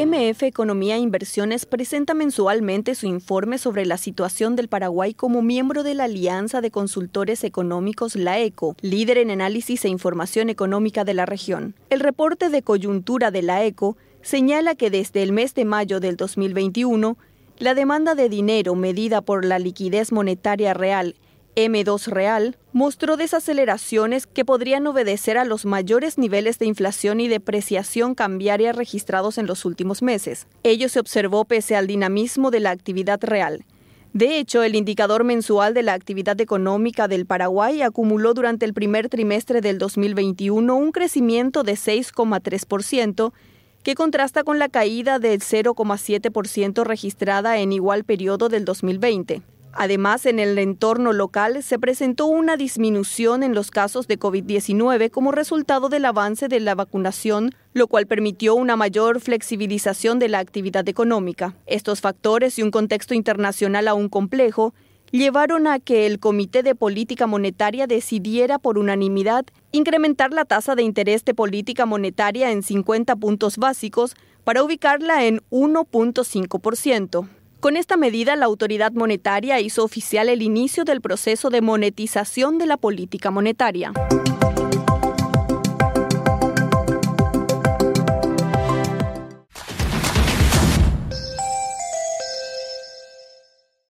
MF Economía e Inversiones presenta mensualmente su informe sobre la situación del Paraguay como miembro de la Alianza de Consultores Económicos, la ECO, líder en análisis e información económica de la región. El reporte de coyuntura de la ECO señala que desde el mes de mayo del 2021, la demanda de dinero medida por la liquidez monetaria real M2 Real mostró desaceleraciones que podrían obedecer a los mayores niveles de inflación y depreciación cambiaria registrados en los últimos meses. Ello se observó pese al dinamismo de la actividad real. De hecho, el indicador mensual de la actividad económica del Paraguay acumuló durante el primer trimestre del 2021 un crecimiento de 6,3%, que contrasta con la caída del 0,7% registrada en igual periodo del 2020. Además, en el entorno local se presentó una disminución en los casos de COVID-19 como resultado del avance de la vacunación, lo cual permitió una mayor flexibilización de la actividad económica. Estos factores y un contexto internacional aún complejo llevaron a que el Comité de Política Monetaria decidiera por unanimidad incrementar la tasa de interés de política monetaria en 50 puntos básicos para ubicarla en 1.5%. Con esta medida, la autoridad monetaria hizo oficial el inicio del proceso de monetización de la política monetaria.